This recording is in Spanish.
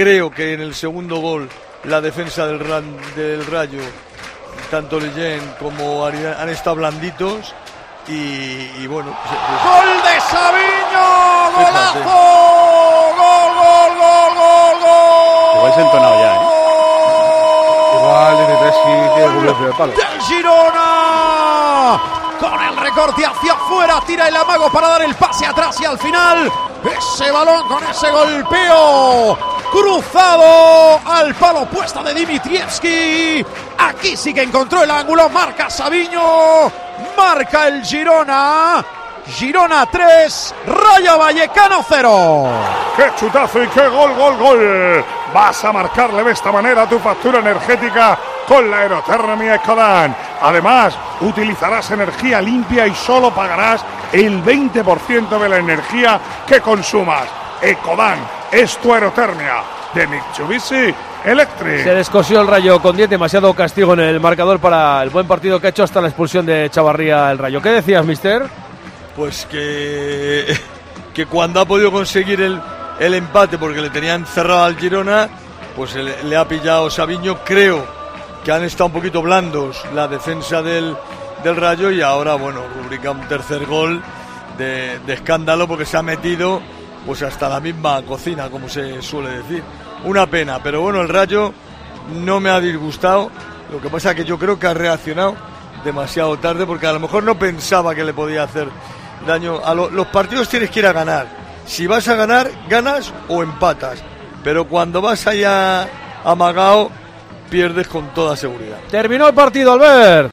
creo que en el segundo gol la defensa del, del Rayo, tanto Leyen como Ariel, han estado blanditos y, bueno. Pues, pues, ¡Gol de Sabiño! ¡Golazo! ¡Gol, gol, gol, gol, gol! Igual se ha entonado ya, ¿eh? Igual dice sí tiene de palo. ¡Del Girona! Con el recorte hacia afuera, tira el amago para dar el pase atrás y al final ese balón con ese golpeo cruzado al palo puesta de Dimitrievski. Aquí sí que encontró el ángulo, marca Sabiño, marca el Girona. Girona 3, Rayo Vallecano 0. ¡Qué chutazo y qué gol, gol, gol! Vas a marcarle de esta manera tu factura energética con la aerotermia Ecodan. Además, utilizarás energía limpia y solo pagarás el 20% de la energía que consumas. Ecodan es tu aerotermia de Mitsubishi Electric. Se descosió el rayo con 10, demasiado castigo en el marcador para el buen partido que ha hecho hasta la expulsión de Chavarría el rayo. ¿Qué decías, mister? Pues que, que cuando ha podido conseguir el, el empate porque le tenían cerrado al Girona, pues le, le ha pillado Sabiño, creo que han estado un poquito blandos la defensa del, del Rayo y ahora, bueno, rubrica un tercer gol de, de, escándalo porque se ha metido pues hasta la misma cocina, como se suele decir. Una pena, pero bueno, el Rayo no me ha disgustado. Lo que pasa es que yo creo que ha reaccionado demasiado tarde porque a lo mejor no pensaba que le podía hacer daño. A los partidos tienes que ir a ganar. Si vas a ganar, ganas o empatas. Pero cuando vas allá amagado, pierdes con toda seguridad. Terminó el partido, Albert.